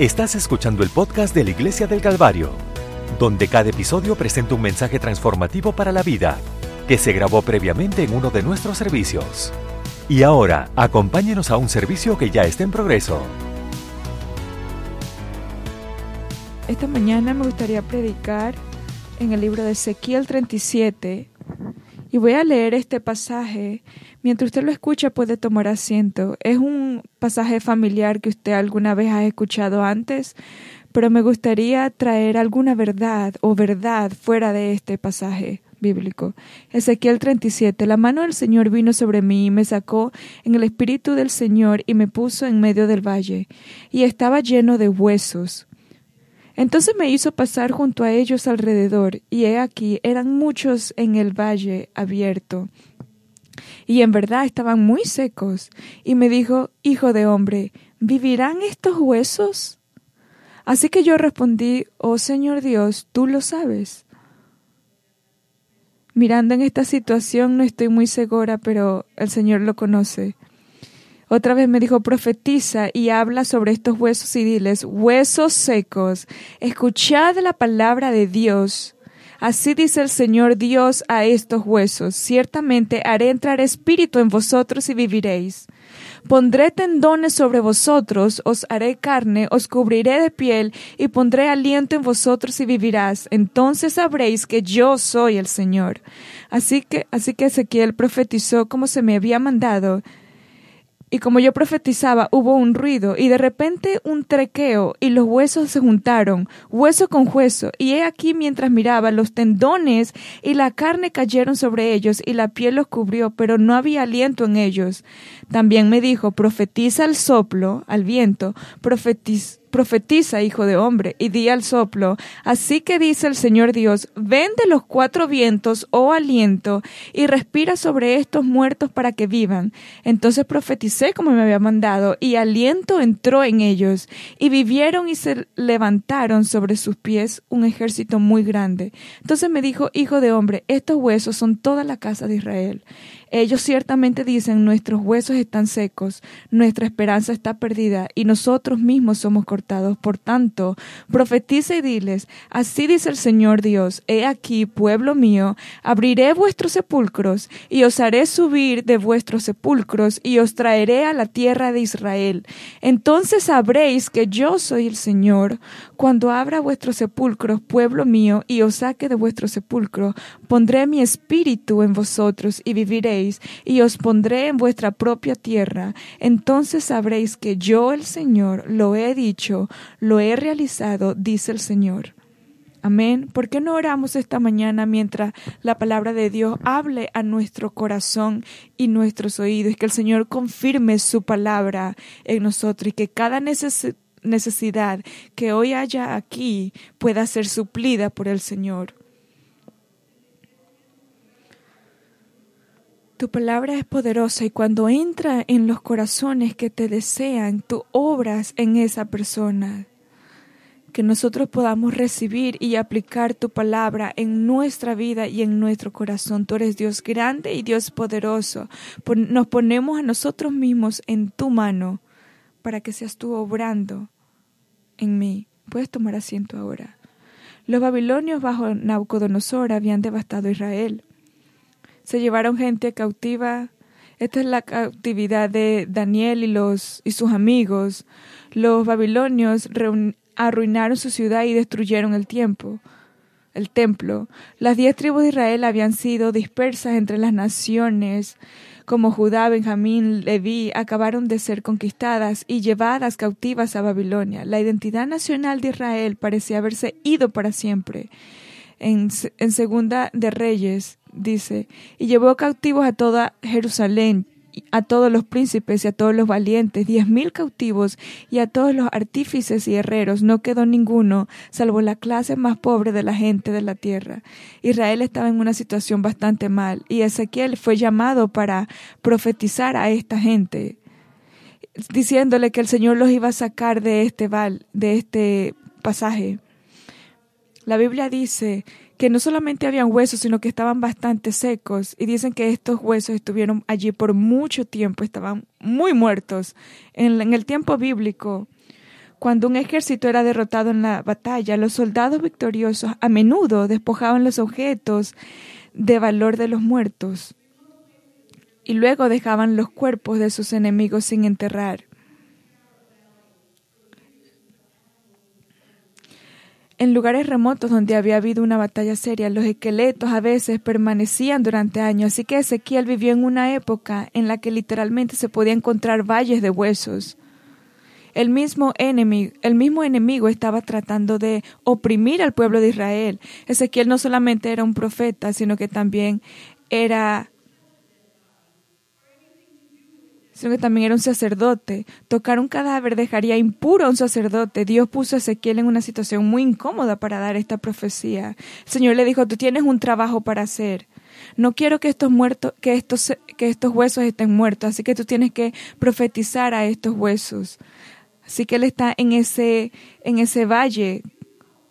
Estás escuchando el podcast de la Iglesia del Calvario, donde cada episodio presenta un mensaje transformativo para la vida que se grabó previamente en uno de nuestros servicios. Y ahora, acompáñenos a un servicio que ya está en progreso. Esta mañana me gustaría predicar en el libro de Ezequiel 37 y voy a leer este pasaje. Mientras usted lo escucha puede tomar asiento. Es un pasaje familiar que usted alguna vez ha escuchado antes, pero me gustaría traer alguna verdad o verdad fuera de este pasaje bíblico. Ezequiel 37. La mano del Señor vino sobre mí y me sacó en el espíritu del Señor y me puso en medio del valle, y estaba lleno de huesos entonces me hizo pasar junto a ellos alrededor, y he aquí eran muchos en el valle abierto. Y en verdad estaban muy secos. Y me dijo, Hijo de hombre, ¿vivirán estos huesos? Así que yo respondí, Oh Señor Dios, tú lo sabes. Mirando en esta situación no estoy muy segura, pero el Señor lo conoce. Otra vez me dijo, profetiza y habla sobre estos huesos y diles, huesos secos, escuchad la palabra de Dios. Así dice el Señor Dios a estos huesos, ciertamente haré entrar espíritu en vosotros y viviréis. Pondré tendones sobre vosotros, os haré carne, os cubriré de piel, y pondré aliento en vosotros y vivirás. Entonces sabréis que yo soy el Señor. Así que, así que Ezequiel profetizó como se me había mandado, y como yo profetizaba, hubo un ruido, y de repente un trequeo, y los huesos se juntaron, hueso con hueso, y he aquí mientras miraba, los tendones y la carne cayeron sobre ellos, y la piel los cubrió, pero no había aliento en ellos. También me dijo, profetiza al soplo, al viento, profetiza Profetiza, hijo de hombre, y di al soplo, así que dice el Señor Dios, ven de los cuatro vientos, oh aliento, y respira sobre estos muertos para que vivan. Entonces profeticé como me había mandado, y aliento entró en ellos, y vivieron y se levantaron sobre sus pies un ejército muy grande. Entonces me dijo, hijo de hombre, estos huesos son toda la casa de Israel. Ellos ciertamente dicen, nuestros huesos están secos, nuestra esperanza está perdida y nosotros mismos somos cortados. Por tanto, profetiza y diles, así dice el Señor Dios, he aquí, pueblo mío, abriré vuestros sepulcros y os haré subir de vuestros sepulcros y os traeré a la tierra de Israel. Entonces sabréis que yo soy el Señor. Cuando abra vuestros sepulcros, pueblo mío, y os saque de vuestro sepulcro, pondré mi espíritu en vosotros y viviréis y os pondré en vuestra propia tierra. Entonces sabréis que yo, el Señor, lo he dicho, lo he realizado, dice el Señor. Amén. ¿Por qué no oramos esta mañana mientras la palabra de Dios hable a nuestro corazón y nuestros oídos? Que el Señor confirme su palabra en nosotros y que cada necesidad que hoy haya aquí pueda ser suplida por el Señor. Tu palabra es poderosa y cuando entra en los corazones que te desean, tú obras en esa persona. Que nosotros podamos recibir y aplicar tu palabra en nuestra vida y en nuestro corazón. Tú eres Dios grande y Dios poderoso. Nos ponemos a nosotros mismos en tu mano para que seas tú obrando en mí. Puedes tomar asiento ahora. Los babilonios bajo Nabucodonosor habían devastado Israel se llevaron gente cautiva. Esta es la cautividad de Daniel y, los, y sus amigos. Los babilonios arruinaron su ciudad y destruyeron el tiempo, el templo. Las diez tribus de Israel habían sido dispersas entre las naciones, como Judá, Benjamín, Leví, acabaron de ser conquistadas y llevadas cautivas a Babilonia. La identidad nacional de Israel parecía haberse ido para siempre. En, en Segunda de Reyes dice, y llevó cautivos a toda Jerusalén, a todos los príncipes y a todos los valientes, diez mil cautivos y a todos los artífices y herreros, no quedó ninguno, salvo la clase más pobre de la gente de la tierra. Israel estaba en una situación bastante mal, y Ezequiel fue llamado para profetizar a esta gente, diciéndole que el Señor los iba a sacar de este val, de este pasaje. La Biblia dice que no solamente habían huesos, sino que estaban bastante secos. Y dicen que estos huesos estuvieron allí por mucho tiempo, estaban muy muertos. En, el tiempo bíblico, Cuando un ejército era derrotado en la batalla, los soldados victoriosos a menudo despojaban los objetos de valor de los muertos y luego dejaban los cuerpos de sus enemigos sin enterrar. En lugares remotos donde había habido una batalla seria, los esqueletos a veces permanecían durante años, así que Ezequiel vivió en una época en la que literalmente se podía encontrar valles de huesos. El mismo, enemigo, el mismo enemigo estaba tratando de oprimir al pueblo de Israel. Ezequiel no solamente era un profeta, sino que también era sino que también era un sacerdote. Tocar un cadáver dejaría impuro a un sacerdote. Dios puso a Ezequiel en una situación muy incómoda para dar esta profecía. El Señor le dijo, tú tienes un trabajo para hacer. No quiero que estos muertos, que estos, que estos huesos estén muertos, así que tú tienes que profetizar a estos huesos. Así que él está en ese, en ese valle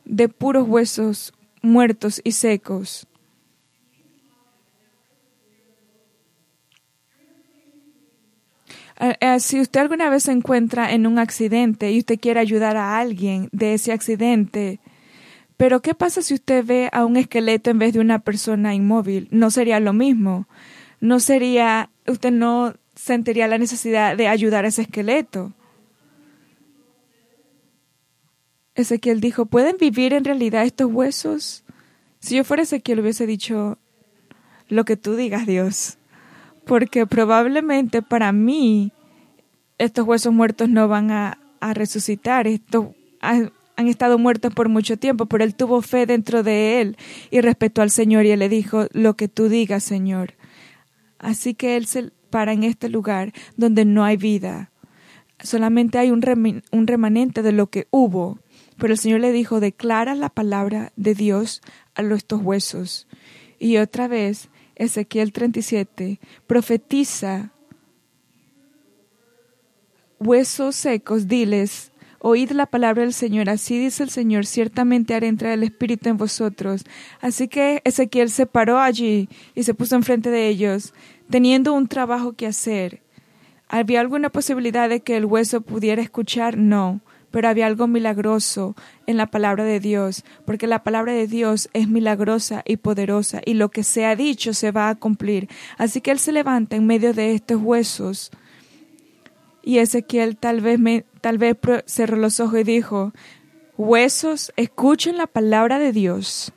de puros huesos muertos y secos. Eh, eh, si usted alguna vez se encuentra en un accidente y usted quiere ayudar a alguien de ese accidente, pero ¿qué pasa si usted ve a un esqueleto en vez de una persona inmóvil? No sería lo mismo. No sería, usted no sentiría la necesidad de ayudar a ese esqueleto. Ezequiel dijo, ¿pueden vivir en realidad estos huesos? Si yo fuera Ezequiel hubiese dicho, lo que tú digas, Dios porque probablemente para mí estos huesos muertos no van a, resucitar. Estos han, estado muertos por mucho tiempo, pero él tuvo fe dentro de él y respetó al Señor y él le dijo, lo que tú digas, Señor. Así que él se para en este lugar donde no hay vida. Solamente hay un, un remanente de lo que hubo. Pero el Señor le dijo, declara la palabra de Dios a estos huesos. Y otra vez Ezequiel 37, profetiza, huesos secos, diles, oíd la palabra del Señor, así dice el Señor, ciertamente haré entrar el Espíritu en vosotros. Así que Ezequiel se paró allí y se puso enfrente de ellos, teniendo un trabajo que hacer. ¿Había alguna posibilidad de que el hueso pudiera escuchar? No pero había algo milagroso en la palabra de Dios, porque la palabra de Dios es milagrosa y poderosa, y lo que se ha dicho se va a cumplir. Así que él se levanta en medio de estos huesos. Y Ezequiel tal vez, tal vez cerró los ojos y dijo, Huesos, escuchen la palabra de Dios.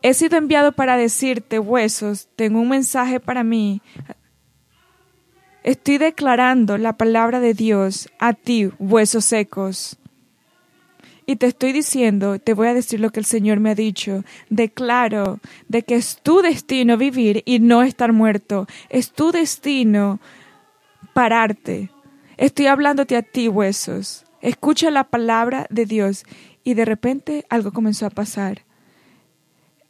He sido enviado para decirte, huesos, tengo un mensaje para mí. Estoy declarando la palabra de Dios a ti, huesos secos. Y te estoy diciendo, te voy a decir lo que el Señor me ha dicho. Declaro de que es tu destino vivir y no estar muerto. Es tu destino pararte. Estoy hablándote a ti, huesos. Escucha la palabra de Dios. Y de repente algo comenzó a pasar.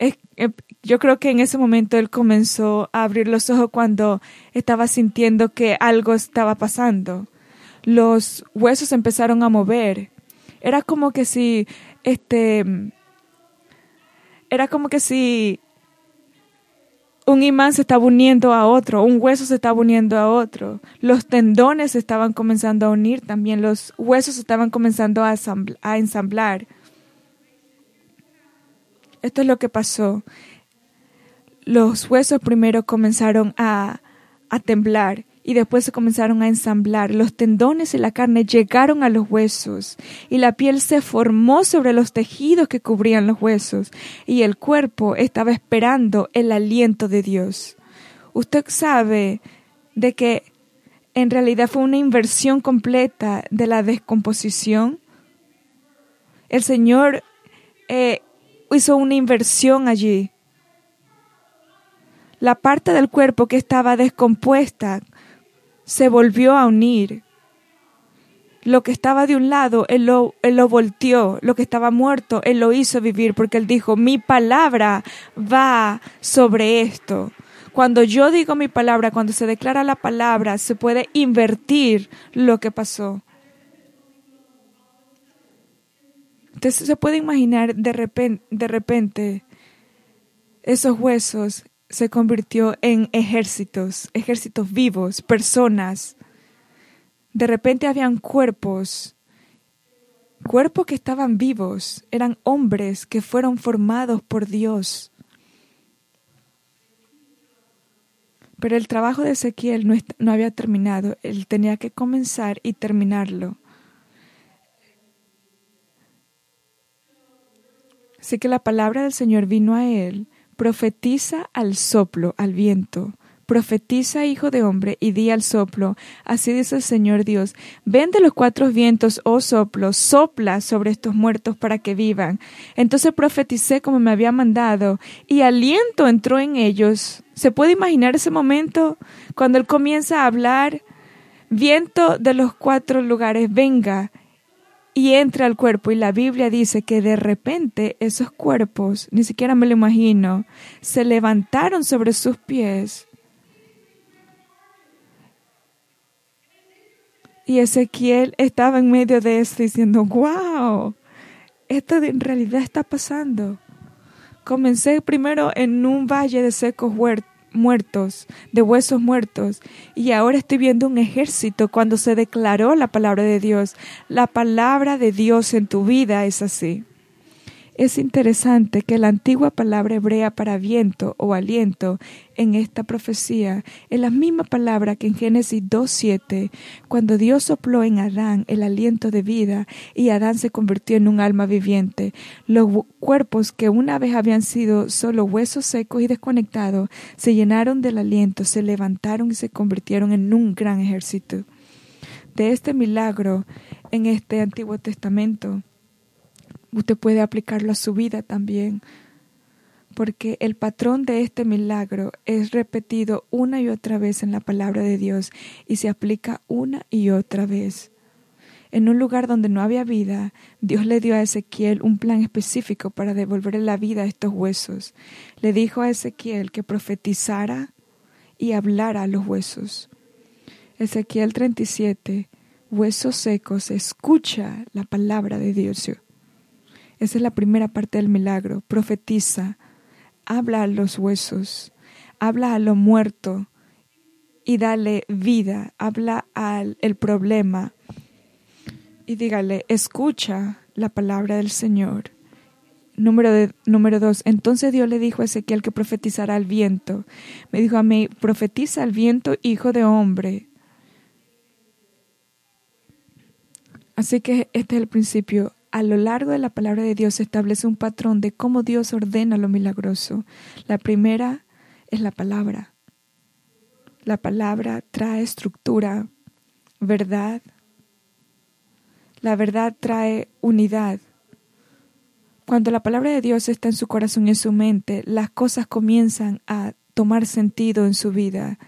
Eh, yo creo que en ese momento él comenzó a abrir los ojos cuando estaba sintiendo que algo estaba pasando. Los huesos empezaron a mover. Era como que si, este, era como que si un imán se estaba uniendo a otro, un hueso se estaba uniendo a otro, los tendones se estaban comenzando a unir también, los huesos estaban comenzando a, a ensamblar. Esto es lo que pasó. Los huesos primero comenzaron a, a temblar y después se comenzaron a ensamblar. Los tendones y la carne llegaron a los huesos y la piel se formó sobre los tejidos que cubrían los huesos y el cuerpo estaba esperando el aliento de Dios. Usted sabe de que en realidad fue una inversión completa de la descomposición. El Señor eh, hizo una inversión allí. La parte del cuerpo que estaba descompuesta se volvió a unir. Lo que estaba de un lado, él lo, él volteó. Lo que estaba muerto, Él lo hizo vivir porque Él dijo, mi palabra va sobre esto. Cuando yo digo mi palabra, cuando se declara la palabra, se puede invertir lo que pasó. Usted se puede imaginar de repente, esos huesos se convirtió en ejércitos, ejércitos vivos, personas. De repente habían cuerpos cuerpos que estaban vivos, eran hombres que fueron formados por Dios. Pero el trabajo de Ezequiel no, había terminado, él tenía que comenzar y terminarlo. Así que la palabra del Señor vino a él, profetiza al soplo, al viento, profetiza, hijo de hombre, y di al soplo, así dice el Señor Dios, ven de los cuatro vientos, oh soplo, sopla sobre estos muertos para que vivan. Entonces profeticé como me había mandado, y aliento entró en ellos. ¿Se puede imaginar ese momento cuando él comienza a hablar? Viento de los cuatro lugares, venga, y entra al cuerpo. Y la Biblia dice que de repente esos cuerpos, ni siquiera me lo imagino, se levantaron sobre sus pies Y Ezequiel estaba en medio de esto diciendo, wow, esto en realidad está pasando. Comencé primero en un valle de secos muertos, de huesos muertos, y ahora estoy viendo un ejército cuando se declaró la palabra de Dios. La palabra de Dios en tu vida es así. Es interesante que la antigua palabra hebrea para viento o aliento en esta profecía es la misma palabra que en Génesis 2.7, cuando Dios sopló en Adán el aliento de vida y Adán se convirtió en un alma viviente. Los cuerpos que una vez habían sido solo huesos secos y desconectados se llenaron del aliento, se levantaron y se convirtieron en un gran ejército. De este milagro en este Antiguo Testamento, usted puede aplicarlo a su vida también, porque el patrón de este milagro es repetido una y otra vez en la palabra de Dios y se aplica una y otra vez. En un lugar donde no había vida, Dios le dio a Ezequiel un plan específico para devolverle la vida a estos huesos. Le dijo a Ezequiel que profetizara y hablara a los huesos. Ezequiel 37, huesos secos, escucha la palabra de Dios. Esa es la primera parte del milagro. Profetiza, habla a los huesos, habla a lo muerto y dale vida, habla al el problema y dígale, escucha la palabra del Señor. Número, de, número dos, entonces Dios le dijo a Ezequiel que profetizará al viento. Me dijo a mí, profetiza al viento, hijo de hombre. Así que este es el principio a lo largo de la palabra de Dios se establece un patrón de cómo Dios ordena lo milagroso. La primera es la palabra. La palabra trae estructura, verdad. La verdad trae unidad. Cuando la palabra de Dios está en su corazón y en su mente, las cosas comienzan a tomar sentido en su vida.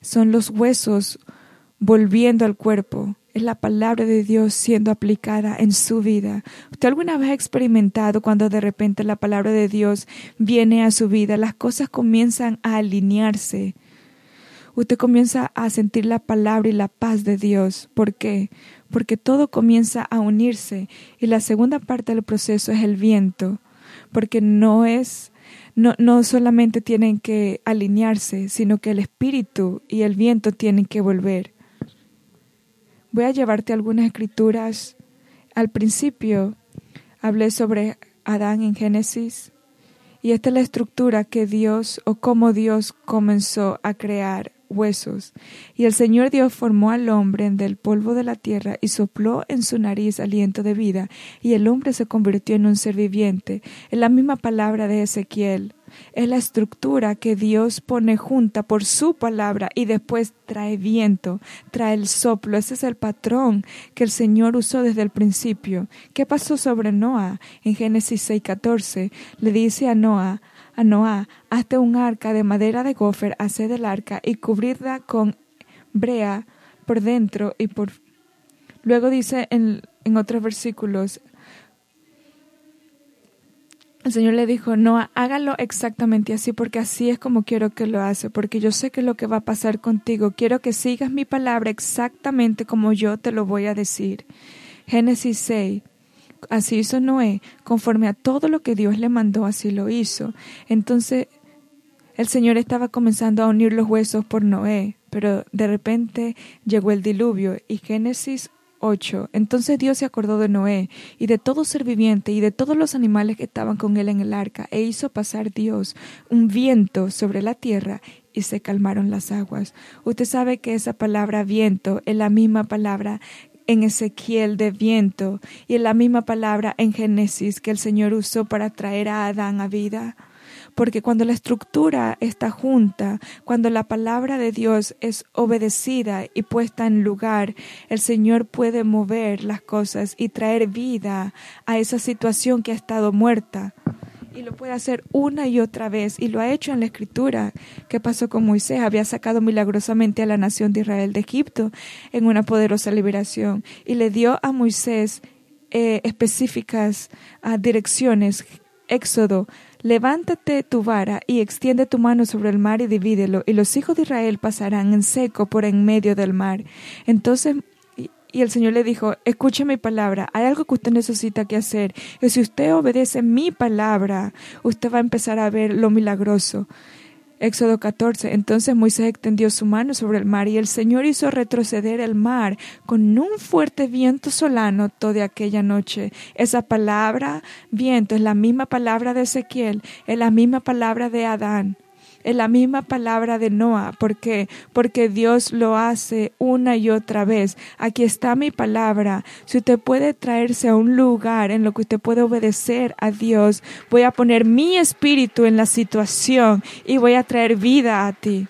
Son los huesos volviendo al cuerpo es la palabra de Dios siendo aplicada en su vida. ¿Usted alguna vez ha experimentado cuando de repente la palabra de Dios viene a su vida? Las cosas comienzan a alinearse. Usted comienza a sentir la palabra y la paz de Dios. ¿Por qué? Porque todo comienza a unirse. Y la segunda parte del proceso es el viento. Porque no es no, no, solamente tienen que alinearse, sino que el espíritu y el viento tienen que volver. Voy a llevarte algunas escrituras. Al principio hablé sobre Adán en Génesis y esta es la estructura que Dios o cómo Dios comenzó a crear huesos. Y el Señor Dios formó al hombre del polvo de la tierra y sopló en su nariz aliento de vida, y el hombre se convirtió en un ser viviente. Es la misma palabra de Ezequiel. Es la estructura que Dios pone junta por su palabra y después trae viento, trae el soplo. Ese es el patrón que el Señor usó desde el principio. ¿Qué pasó sobre Noah? En Génesis 6:14 le dice a Noah, a Noah, hazte un arca de madera de gofer, haced el arca y cubridla con brea por dentro y por... Luego dice en, en otros versículos, el Señor le dijo, no, hágalo exactamente así porque así es como quiero que lo hace, porque yo sé que lo que va a pasar contigo, quiero que sigas mi palabra exactamente como yo te lo voy a decir. Génesis 6. Así hizo Noé, conforme a todo lo que Dios le mandó, así lo hizo. Entonces el Señor estaba comenzando a unir los huesos por Noé, pero de repente llegó el diluvio y Génesis 8. Entonces Dios se acordó de Noé y de todo ser viviente y de todos los animales que estaban con él en el arca, e hizo pasar Dios un viento sobre la tierra y se calmaron las aguas. Usted sabe que esa palabra viento es la misma palabra en Ezequiel de viento y es la misma palabra en Génesis que el Señor usó para traer a Adán a vida porque cuando la estructura está junta, cuando la palabra de Dios es obedecida y puesta en lugar, el Señor puede mover las cosas y traer vida a esa situación que ha estado muerta. Y lo puede hacer una y otra vez, y lo ha hecho en la escritura. ¿Qué pasó con Moisés? Había sacado milagrosamente a la nación de Israel de Egipto en una poderosa liberación, y le dio a Moisés eh, específicas uh, direcciones. Éxodo Levántate tu vara y extiende tu mano sobre el mar y divídelo, y los hijos de Israel pasarán en seco por en medio del mar. Entonces y el Señor le dijo, escuche mi palabra, hay algo que usted necesita que hacer. Y si usted obedece mi palabra, usted va a empezar a ver lo milagroso. Éxodo 14. Entonces Moisés extendió su mano sobre el mar y el Señor hizo retroceder el mar con un fuerte viento solano toda aquella noche. Esa palabra, viento, es la misma palabra de Ezequiel, es la misma palabra de Adán. Es la misma palabra de Noah. ¿Por qué? Porque Dios lo hace una y otra vez. Aquí está mi palabra. Si usted puede traerse a un lugar en lo que usted puede obedecer a Dios, voy a poner mi espíritu en la situación y voy a traer vida a ti.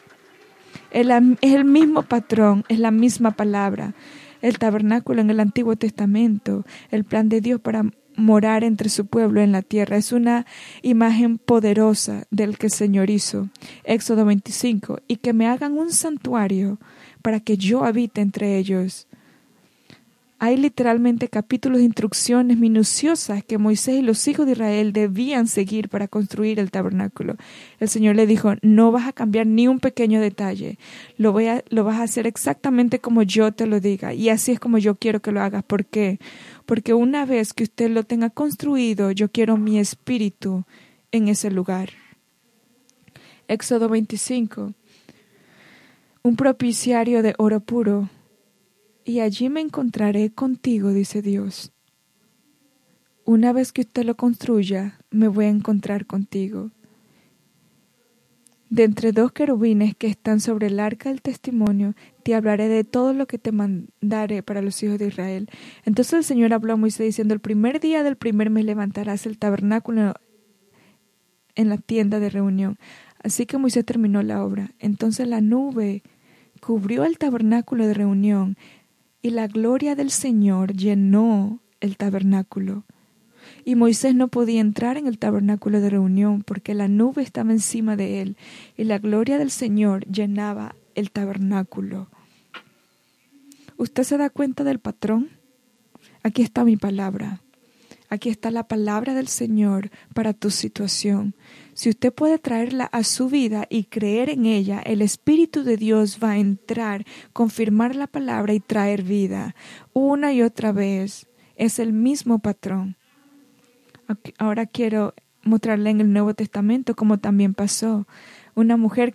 Es el mismo patrón, es la misma palabra. El tabernáculo en el Antiguo Testamento, el plan de Dios para morar entre su pueblo en la tierra. Es una imagen poderosa del que Señor hizo. Éxodo 25. Y que me hagan un santuario para que yo habite entre ellos. Hay literalmente capítulos de instrucciones minuciosas que Moisés y los hijos de Israel debían seguir para construir el tabernáculo. El Señor le dijo, no vas a cambiar ni un pequeño detalle, lo, lo vas a hacer exactamente como yo te lo diga y así es como yo quiero que lo hagas. ¿Por qué? Porque una vez que usted lo tenga construido, yo quiero mi espíritu en ese lugar. Éxodo 25. Un propiciario de oro puro y allí me encontraré contigo, dice Dios. Una vez que usted lo construya, me voy a encontrar contigo. De entre dos querubines que están sobre el arca del testimonio, te hablaré de todo lo que te mandaré para los hijos de Israel. Entonces el Señor habló a Moisés diciendo, el primer día del primer mes levantarás el tabernáculo en la tienda de reunión. Así que Moisés terminó la obra. Entonces la nube cubrió el tabernáculo de reunión y la gloria del Señor llenó el tabernáculo. Y Moisés no podía entrar en el tabernáculo de reunión porque la nube estaba encima de él y la gloria del Señor llenaba el tabernáculo. ¿Usted se da cuenta del patrón? Aquí está mi palabra. Aquí está la palabra del Señor para tu situación. Si usted puede traerla a su vida y creer en ella, el Espíritu de Dios va a entrar, confirmar la palabra y traer vida. Una y otra vez. Es el mismo patrón. Ahora quiero mostrarle en el Nuevo Testamento cómo también pasó. Una mujer,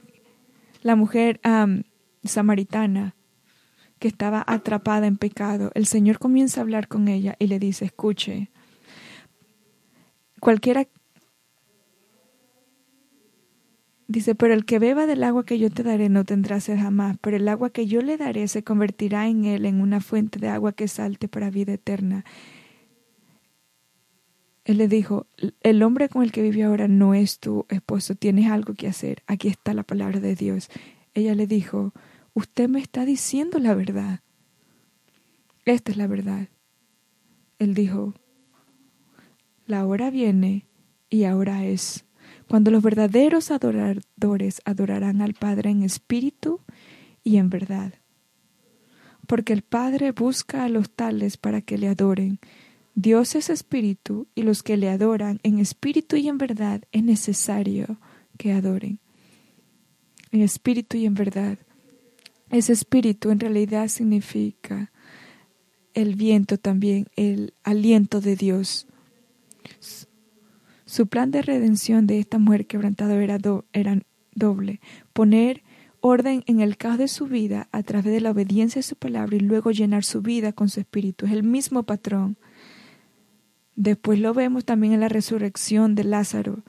la mujer samaritana, que estaba atrapada en pecado, el Señor comienza a hablar con ella y le dice, escuche, Cualquiera Dice, pero el que beba del agua que yo te daré no tendrá sed jamás, pero el agua que yo le daré se convertirá en él en una fuente de agua que salte para vida eterna. Él le dijo, el hombre con el que vive ahora no es tu esposo, tienes algo que hacer, aquí está la palabra de Dios. Ella le dijo, usted me está diciendo la verdad. Esta es la verdad. Él dijo, la hora viene y ahora es, cuando los verdaderos adoradores adorarán al Padre en espíritu y en verdad. Porque el Padre busca a los tales para que le adoren. Dios es espíritu y los que le adoran en espíritu y en verdad es necesario que adoren. En espíritu y en verdad. Ese espíritu en realidad significa el viento también, el aliento de Dios. Su plan de redención de esta mujer quebrantada era, era doble, poner orden en el caos de su vida a través de la obediencia a su palabra y luego llenar su vida con su espíritu. Es el mismo patrón. Después lo vemos también en la resurrección de Lázaro.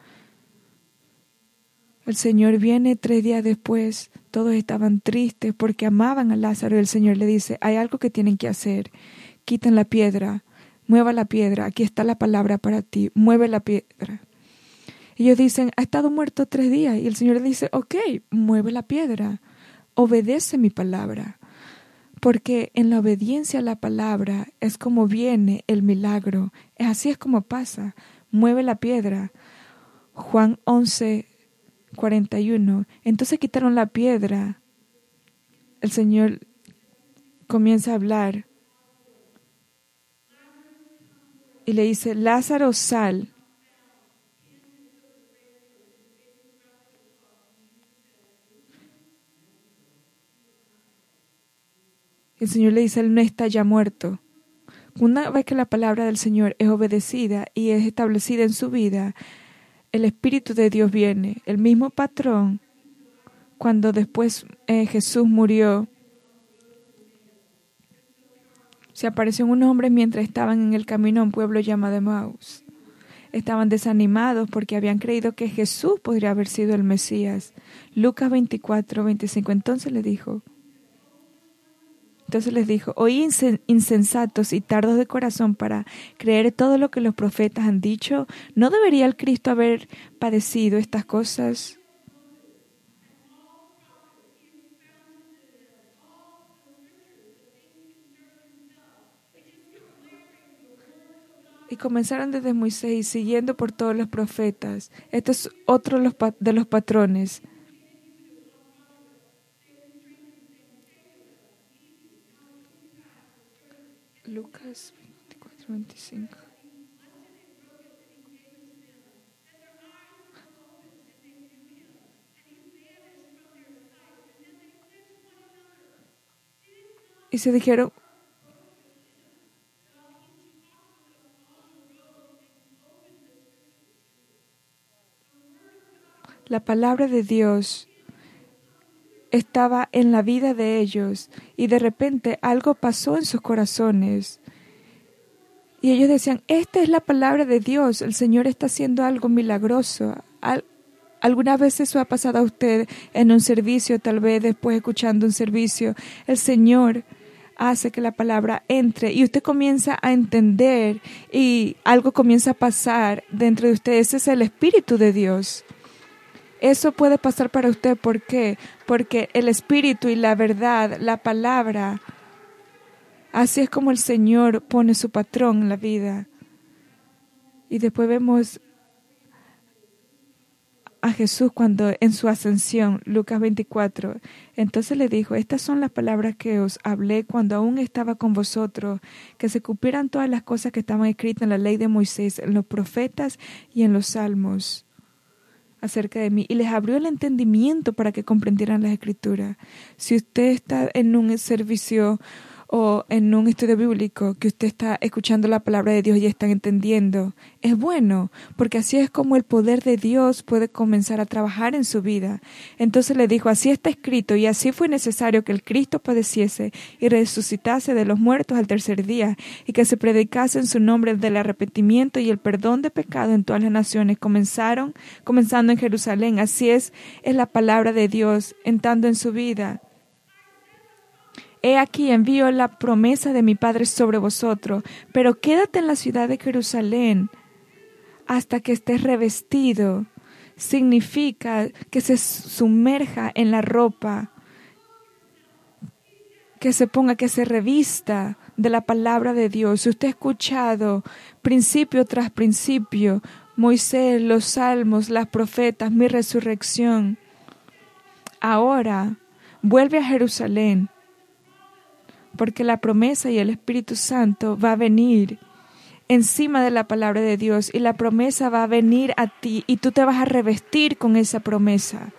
El Señor viene tres días después, todos estaban tristes porque amaban a Lázaro. Y el Señor le dice, hay algo que tienen que hacer, quiten la piedra, mueva la piedra, aquí está la palabra para ti, mueve la piedra. Ellos dicen, ha estado muerto tres días. Y el Señor le dice, ok, mueve la piedra, obedece mi palabra, porque en la obediencia a la palabra es como viene el milagro, así es como pasa, mueve la piedra. Juan 11, 41. Entonces quitaron la piedra. El Señor comienza a hablar y le dice, Lázaro, sal. El Señor le dice, Él no está ya muerto. Una vez que la palabra del Señor es obedecida y es establecida en su vida, el Espíritu de Dios viene, el mismo patrón, cuando después eh, Jesús murió, se apareció un hombre mientras estaban en el camino a un pueblo llamado Maus. Estaban desanimados porque habían creído que Jesús podría haber sido el Mesías. Lucas 24, 25. Entonces le dijo, entonces les dijo, oí insensatos y tardos de corazón para creer todo lo que los profetas han dicho. ¿No debería el Cristo haber padecido estas cosas? Y comenzaron desde Moisés siguiendo por todos los profetas. Este es otro de los patrones. Lucas 24, 25. Y se dijeron, la palabra de Dios estaba en la vida de ellos y de repente algo pasó en sus corazones. Y ellos decían, esta es la palabra de Dios, el Señor está haciendo algo milagroso. ¿Alguna vez eso ha pasado a usted en un servicio, tal vez después escuchando un servicio? El Señor hace que la palabra entre y usted comienza a entender y algo comienza a pasar dentro de usted. Ese es el Espíritu de Dios. Eso puede pasar para usted. ¿Por qué? Porque el Espíritu y la verdad, la palabra, así es como el Señor pone su patrón en la vida. Y después vemos a Jesús cuando en su ascensión, Lucas 24. Entonces le dijo, estas son las palabras que os hablé cuando aún estaba con vosotros, que se cumplieran todas las cosas que estaban escritas en la ley de Moisés, en los profetas y en los salmos acerca de mí y les abrió el entendimiento para que comprendieran las escrituras. Si usted está en un servicio o en un estudio bíblico que usted está escuchando la palabra de Dios y están entendiendo, es bueno, porque así es como el poder de Dios puede comenzar a trabajar en su vida. Entonces le dijo, así está escrito y así fue necesario que el Cristo padeciese y resucitase de los muertos al tercer día y que se predicase en su nombre del arrepentimiento y el perdón de pecado en todas las naciones. Comenzaron, comenzando en Jerusalén. Así es, es la palabra de Dios entrando en su vida. He aquí envío la promesa de mi Padre sobre vosotros, pero quédate en la ciudad de Jerusalén hasta que estés revestido. Significa que se sumerja en la ropa, que se ponga, que se revista de la palabra de Dios. Si usted ha escuchado principio tras principio, Moisés, los salmos, las profetas, mi resurrección, ahora vuelve a Jerusalén porque la promesa y el Espíritu Santo va a venir encima de la palabra de Dios y la promesa va a venir a ti y tú te vas a revestir con esa promesa.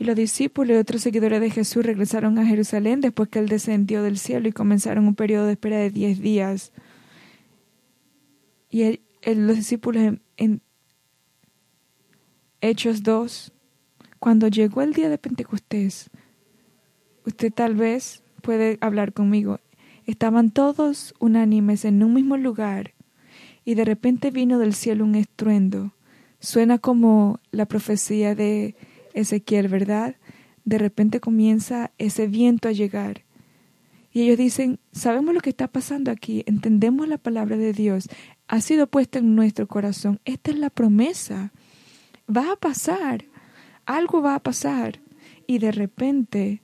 Y los discípulos y otros seguidores de Jesús regresaron a Jerusalén después que Él descendió del cielo y comenzaron un periodo de espera de diez días. Y los discípulos Hechos 2, cuando llegó el día de Pentecostés, usted tal vez puede hablar conmigo, estaban todos unánimes en un mismo lugar y de repente vino del cielo un estruendo. Suena como la profecía de Ezequiel, ¿verdad? De repente comienza ese viento a llegar. Y ellos dicen, sabemos lo que está pasando aquí, entendemos la palabra de Dios, ha sido puesta en nuestro corazón, esta es la promesa va a pasar, algo va a pasar. Y de repente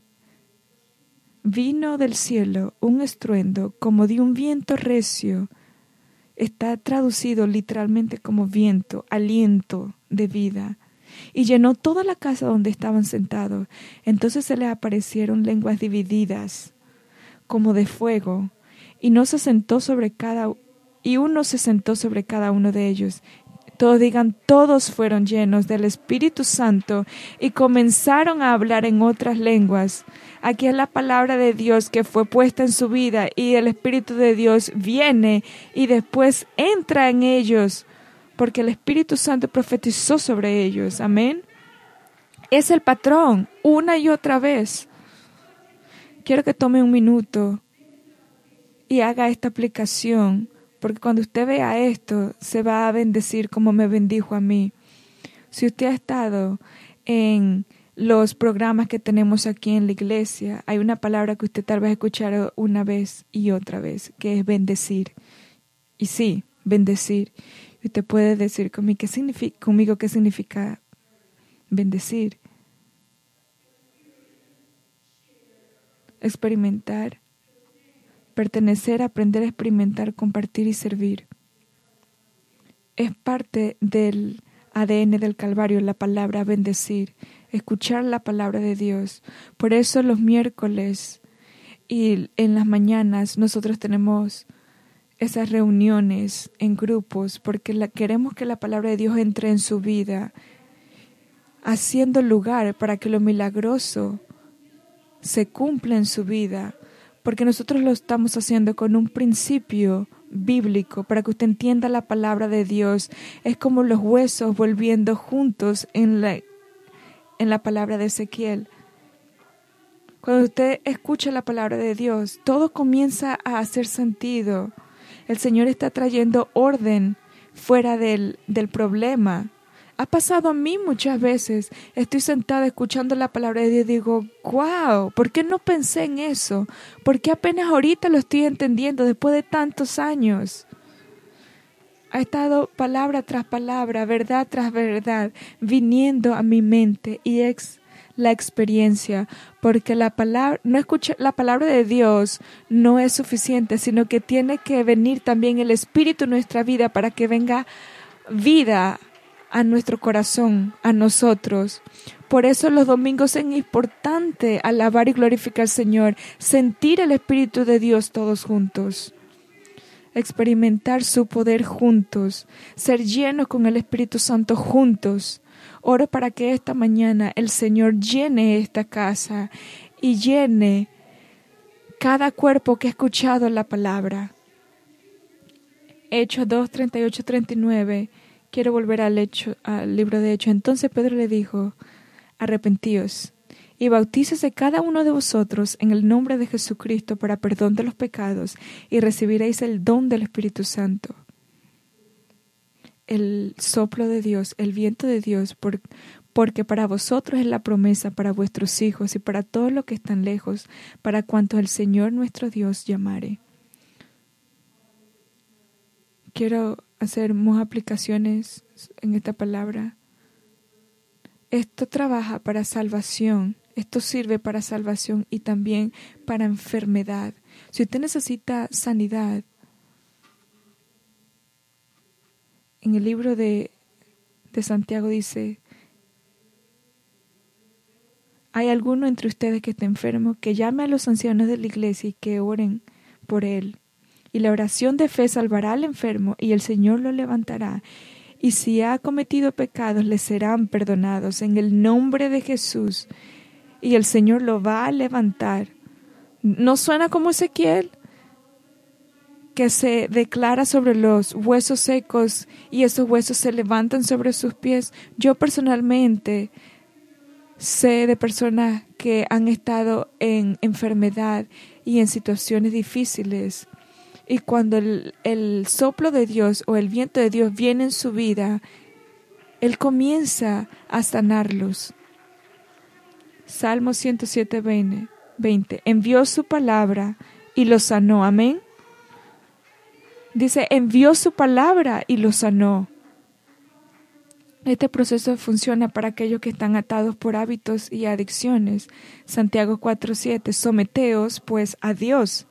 vino del cielo un estruendo como de un viento recio. Está traducido literalmente como viento, aliento de vida. Y llenó toda la casa donde estaban sentados. Entonces se les aparecieron lenguas divididas, como de fuego, y no se sentó sobre cada y uno se sentó sobre cada uno de ellos, todos digan, todos fueron llenos del Espíritu Santo y comenzaron a hablar en otras lenguas. Aquí es la palabra de Dios que fue puesta en su vida y el Espíritu de Dios viene y después entra en ellos porque el Espíritu Santo profetizó sobre ellos. Amén. Es el patrón una y otra vez. Quiero que tome un minuto y haga esta aplicación porque cuando usted vea esto, se va a bendecir como me bendijo a mí. Si usted ha estado en los programas que tenemos aquí en la iglesia, hay una palabra que usted tal vez escuchado una vez y otra vez, que es bendecir. Y sí, bendecir. Y usted puede decir conmigo qué significa, conmigo qué significa bendecir. Experimentar pertenecer, aprender experimentar, compartir y servir. Es parte del ADN del Calvario la palabra bendecir, escuchar la palabra de Dios. Por eso los miércoles y en las mañanas nosotros tenemos esas reuniones en grupos porque queremos que la palabra de Dios entre en su vida, haciendo lugar para que lo milagroso se cumpla en su vida porque nosotros lo estamos haciendo con un principio bíblico para que usted entienda la palabra de Dios. Es como los huesos volviendo juntos en la, en la palabra de Ezequiel. Cuando usted escucha la palabra de Dios, todo comienza a hacer sentido. El Señor está trayendo orden fuera del, del problema. Ha pasado a mí muchas veces. Estoy sentada escuchando la palabra de Dios y digo, wow, ¿por qué no pensé en eso? ¿Por qué apenas ahorita lo estoy entendiendo después de tantos años? Ha estado palabra tras palabra, verdad tras verdad, viniendo a mi mente y es la experiencia, porque la palabra, no escucha, la palabra de Dios no es suficiente, sino que tiene que venir también el Espíritu en nuestra vida para que venga vida a nuestro corazón, a nosotros. Por eso los domingos es importante alabar y glorificar al Señor, sentir el Espíritu de Dios todos juntos, experimentar su poder juntos, ser llenos con el Espíritu Santo juntos. Oro para que esta mañana el Señor llene esta casa y llene cada cuerpo que ha escuchado la palabra. Hechos 2, 38, 39 quiero volver al, hecho, libro de Hechos. Entonces Pedro le dijo, arrepentíos y bautícese cada uno de vosotros en el nombre de Jesucristo para perdón de los pecados y recibiréis el don del Espíritu Santo. El soplo de Dios, el viento de Dios, porque para vosotros es la promesa para vuestros hijos y para todos los que están lejos, para cuantos el Señor nuestro Dios llamare. Quiero hacer más aplicaciones en esta palabra. Esto trabaja para salvación, esto sirve para salvación y también para enfermedad. Si usted necesita sanidad, en el libro de, de Santiago dice, ¿hay alguno entre ustedes que esté enfermo? Que llame a los ancianos de la iglesia y que oren por él y la oración de fe salvará al enfermo y el Señor lo levantará. Y si ha cometido pecados, le serán perdonados en el nombre de Jesús. Y el Señor lo va a levantar. ¿No suena como Ezequiel? que se declara sobre los huesos secos y esos huesos se levantan sobre sus pies. Yo personalmente sé de personas que han estado en enfermedad y en situaciones difíciles. Y cuando el, el, soplo de Dios o el viento de Dios viene en su vida, Él comienza a sanarlos. Salmo 107, 20. Envió su palabra y los sanó. Amén. Dice, envió su palabra y los sanó. Este proceso funciona para aquellos que están atados por hábitos y adicciones. Santiago 4:7. Someteos pues a Dios.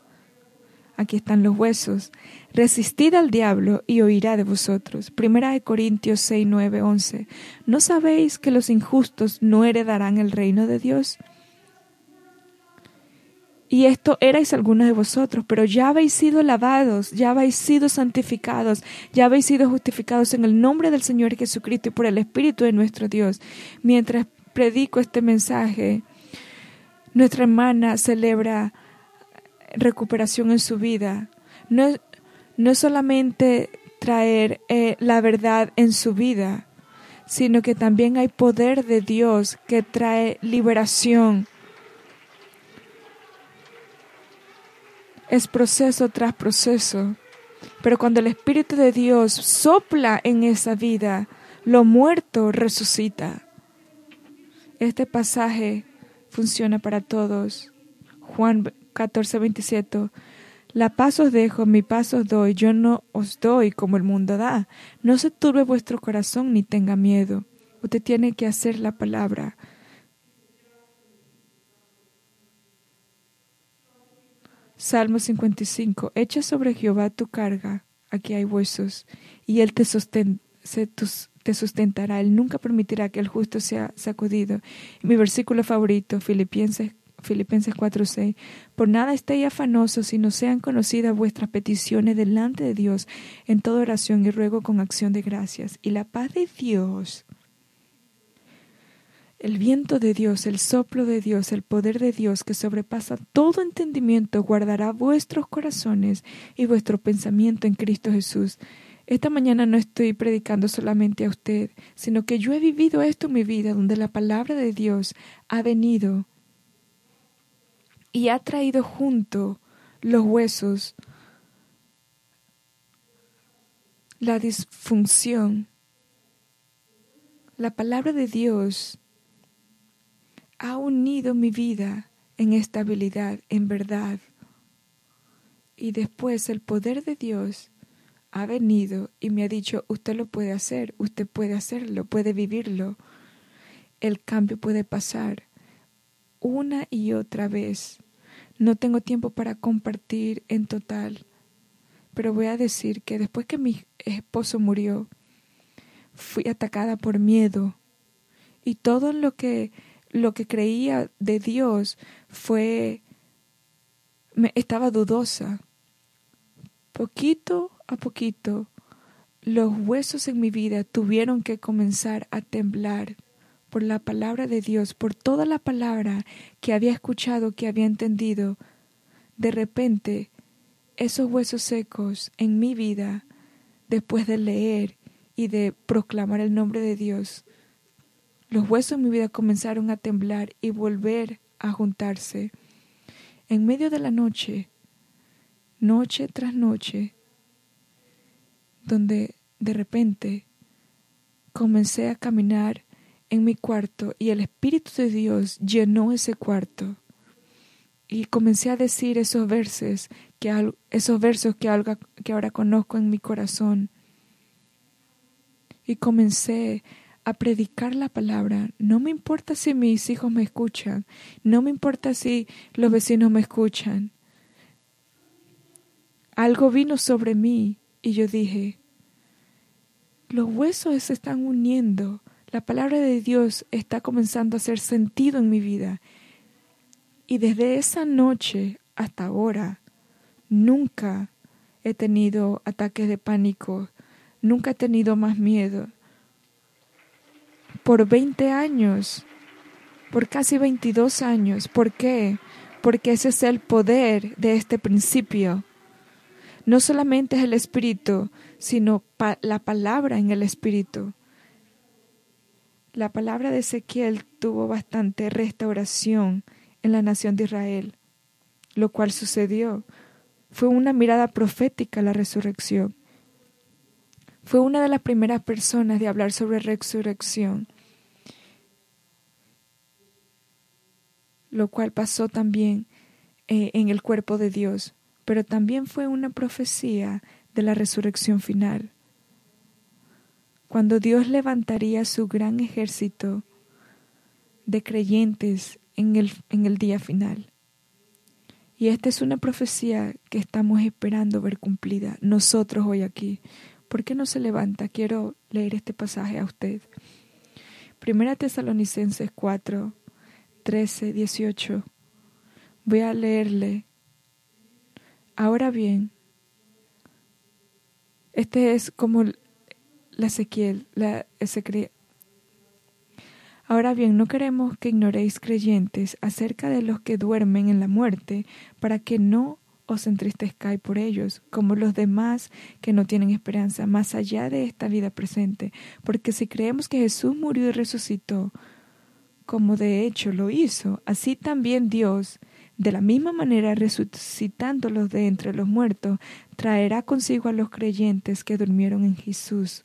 Aquí están los huesos. Resistid al diablo y oirá de vosotros. Primera de Corintios 6, 9, 11. ¿No sabéis que los injustos no heredarán el reino de Dios? Y esto erais algunos de vosotros, pero ya habéis sido lavados, ya habéis sido santificados, ya habéis sido justificados en el nombre del Señor Jesucristo y por el Espíritu de nuestro Dios. Mientras predico este mensaje, nuestra hermana celebra recuperación en su vida. No, no solamente traer eh, la verdad en su vida, sino que también hay poder de Dios que trae liberación es proceso tras proceso. Pero cuando el Espíritu de Dios sopla en esa vida, lo muerto resucita. Este pasaje funciona para todos. Juan 14, 27. La paz os dejo, mi paz os doy, yo no os doy como el mundo da. No se turbe vuestro corazón ni tenga miedo. Usted tiene que hacer la palabra. Salmo 55. Echa sobre Jehová tu carga, aquí hay huesos, y él te, te sustentará. Él nunca permitirá que el justo sea sacudido. mi versículo favorito, Filipenses Filipenses 4:6. Por nada estéis afanosos, sino sean conocidas vuestras peticiones delante de Dios en toda oración y ruego con acción de gracias. Y la paz de Dios, el viento de Dios, el soplo de Dios, el poder de Dios que sobrepasa todo entendimiento, guardará vuestros corazones y vuestro pensamiento en Cristo Jesús. Esta mañana no estoy predicando solamente a usted, sino que yo he vivido esto en mi vida, donde la palabra de Dios ha venido y ha traído junto los huesos, la disfunción. La palabra de Dios ha unido mi vida en estabilidad, en verdad. Y después el poder de Dios ha venido y me ha dicho, usted lo puede hacer, usted puede hacerlo, puede vivirlo. El cambio puede pasar una y otra vez. No tengo tiempo para compartir en total, pero voy a decir que después que mi esposo murió, fui atacada por miedo y todo lo que lo que creía de Dios fue, me, estaba dudosa. Poquito a poquito, los huesos en mi vida tuvieron que comenzar a temblar por la palabra de Dios, por toda la palabra que había escuchado, que había entendido. De repente, esos huesos secos en mi vida, después de leer y de proclamar el nombre de Dios, los huesos en mi vida comenzaron a temblar y volver a juntarse. En medio de la noche, noche tras noche, donde de repente comencé a caminar en mi cuarto y el Espíritu de Dios llenó ese cuarto. Y comencé a decir esos versos que, esos versos que, ahora conozco en mi corazón. Y comencé a predicar la palabra. No me importa si mis hijos me escuchan, no me importa si los vecinos me escuchan. Algo vino sobre mí y yo dije, los huesos se están uniendo, la palabra de Dios está comenzando a hacer sentido en mi vida. Y desde esa noche hasta ahora, nunca he tenido ataques de pánico, nunca he tenido más miedo, por 20 años, por casi 22 años. ¿Por qué? Porque ese es el poder de este principio. No solamente es el Espíritu, sino la palabra en el Espíritu. La palabra de Ezequiel tuvo bastante restauración en la nación de Israel, lo cual sucedió. Fue una mirada profética la resurrección. Fue una de las primeras personas de hablar sobre resurrección, lo cual pasó también eh, en el cuerpo de Dios, pero también fue una profecía de la resurrección final, cuando Dios levantaría su gran ejército de creyentes en el, en el día final. Y esta es una profecía que estamos esperando ver cumplida nosotros hoy aquí. ¿Por qué no se levanta? Quiero leer este pasaje a usted. Primera Tesalonicenses 4, 13, 18. Voy a leerle. Ahora bien, este es como la Ezequiel, la Ezequiel. Ahora bien, no queremos que ignoréis creyentes acerca de los que duermen en la muerte, para que no os entristezcáis por ellos, como los demás que no tienen esperanza más allá de esta vida presente. Porque si creemos que Jesús murió y resucitó, como de hecho lo hizo, así también Dios, de la misma manera resucitándolos de entre los muertos, traerá consigo a los creyentes que durmieron en Jesús.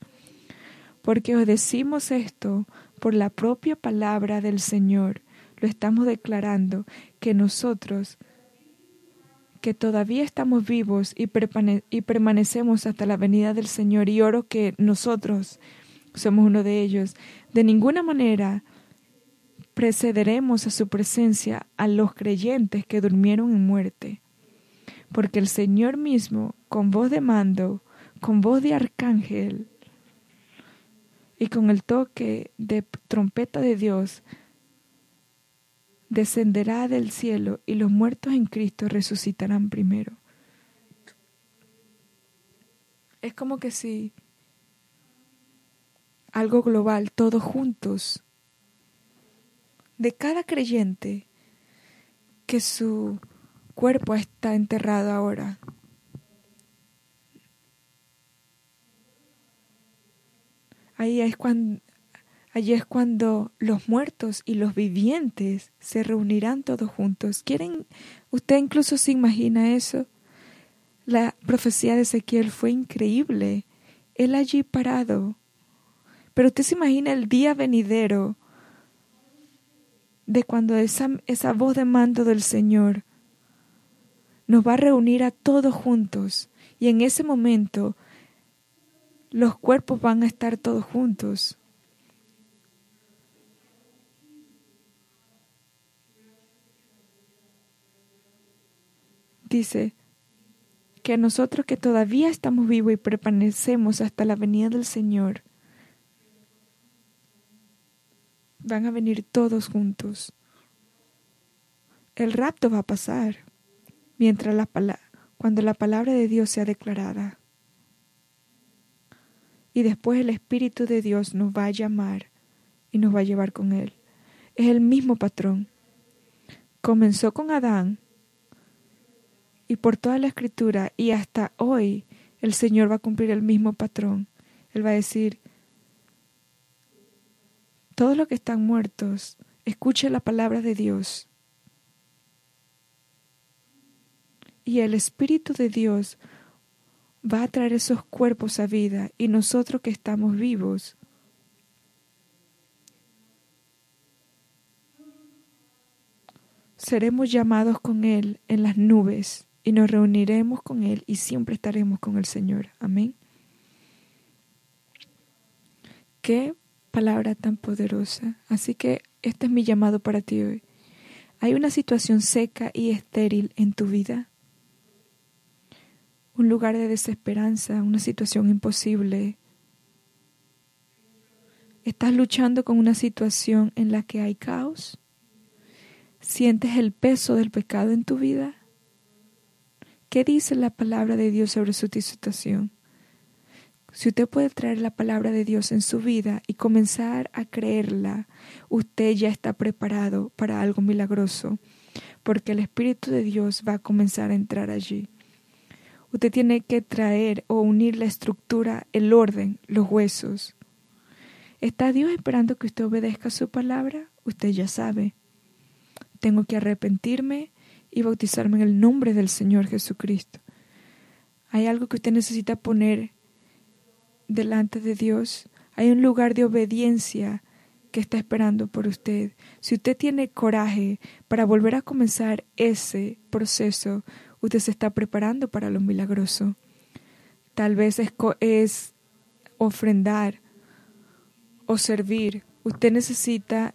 Porque os decimos esto por la propia palabra del Señor, lo estamos declarando, que nosotros, que todavía estamos vivos y, permanecemos hasta la venida del Señor. Y oro que nosotros somos uno de ellos. De ninguna manera precederemos a su presencia a los creyentes que durmieron en muerte, porque el Señor mismo, con voz de mando, con voz de arcángel y con el toque de trompeta de Dios, descenderá del cielo y los muertos en Cristo resucitarán primero. Es como que si algo global, todos juntos, de cada creyente que su cuerpo está enterrado ahora. Ahí es cuando Allí es cuando los muertos y los vivientes se reunirán todos juntos. ¿Quieren? ¿Usted incluso se imagina eso? La profecía de Ezequiel fue increíble. Él allí parado. Pero usted se imagina el día venidero de cuando esa, esa voz de mando del Señor nos va a reunir a todos juntos. Y en ese momento los cuerpos van a estar todos juntos. dice que a nosotros que todavía estamos vivos y permanecemos hasta la venida del Señor, van a venir todos juntos. El rapto va a pasar mientras la cuando la palabra de Dios sea declarada. Y después el Espíritu de Dios nos va a llamar y nos va a llevar con Él. Es el mismo patrón. Comenzó con Adán y por toda la escritura y hasta hoy el Señor va a cumplir el mismo patrón. Él va a decir, todos los que están muertos, escuchen la palabra de Dios. Y el Espíritu de Dios va a traer esos cuerpos a vida y nosotros que estamos vivos seremos llamados con Él en las nubes y nos reuniremos con Él y siempre estaremos con el Señor. Amén. Qué palabra tan poderosa. Así que este es mi llamado para ti hoy. ¿Hay una situación seca y estéril en tu vida? Un lugar de desesperanza, una situación imposible. ¿Estás luchando con una situación en la que hay caos? ¿Sientes el peso del pecado en tu vida? ¿Qué dice la palabra de Dios sobre su situación? Si usted puede traer la palabra de Dios en su vida y comenzar a creerla, usted ya está preparado para algo milagroso, porque el Espíritu de Dios va a comenzar a entrar allí. Usted tiene que traer o unir la estructura, el orden, los huesos. ¿Está Dios esperando que usted obedezca su palabra? Usted ya sabe. Tengo que arrepentirme y bautizarme en el nombre del Señor Jesucristo. Hay algo que usted necesita poner delante de Dios. Hay un lugar de obediencia que está esperando por usted. Si usted tiene coraje para volver a comenzar ese proceso, usted se está preparando para lo milagroso. Tal vez es, es ofrendar o servir. Usted necesita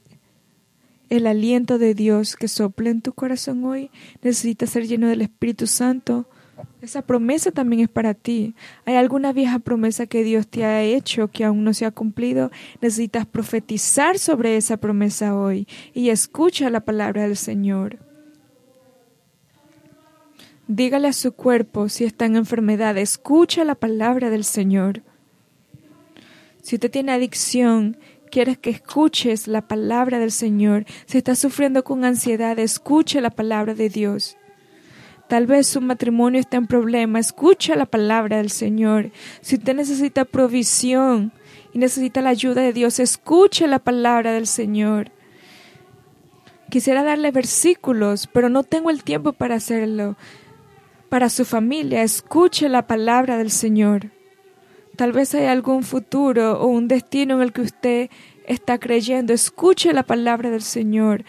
el aliento de Dios que sople en tu corazón hoy. Necesita ser lleno del Espíritu Santo esa promesa también es para ti. ¿Hay alguna vieja promesa que Dios te ha hecho que aún no se ha cumplido? Necesitas profetizar sobre esa promesa hoy y escucha la palabra del Señor. Dígale a su cuerpo si está en enfermedad, escucha la palabra del Señor. Si usted tiene adicción, quieres que escuches la palabra del Señor. Si está sufriendo con ansiedad, escuche la palabra de Dios. Tal vez su matrimonio está en problema. Escucha la palabra del Señor. Si usted necesita provisión y necesita la ayuda de Dios, escuche la palabra del Señor. Quisiera darle versículos, pero no tengo el tiempo para hacerlo. Para su familia, escuche la palabra del Señor. Tal vez hay algún futuro o un destino en el que usted está creyendo. Escuche la palabra del Señor.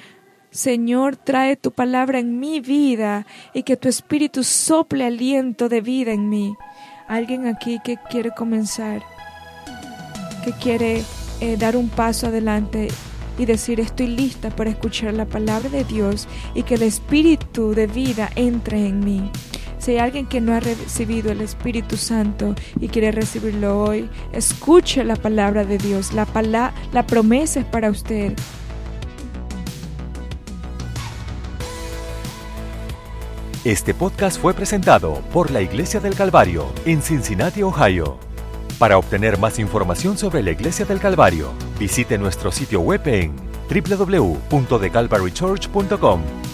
Señor, trae tu palabra en mi vida y que tu espíritu sople aliento de vida en mí. Alguien aquí que quiere comenzar, que quiere eh, dar un paso adelante y decir estoy lista para escuchar la palabra de Dios y que el espíritu de vida entre en mí. Si hay alguien que no ha recibido el Espíritu Santo y quiere recibirlo hoy, escuche la palabra de Dios. La, la promesa es para usted. Este podcast fue presentado por la Iglesia del Calvario en Cincinnati, Ohio. Para obtener más información sobre la Iglesia del Calvario, visite nuestro sitio web en www.thecalvarychurch.com.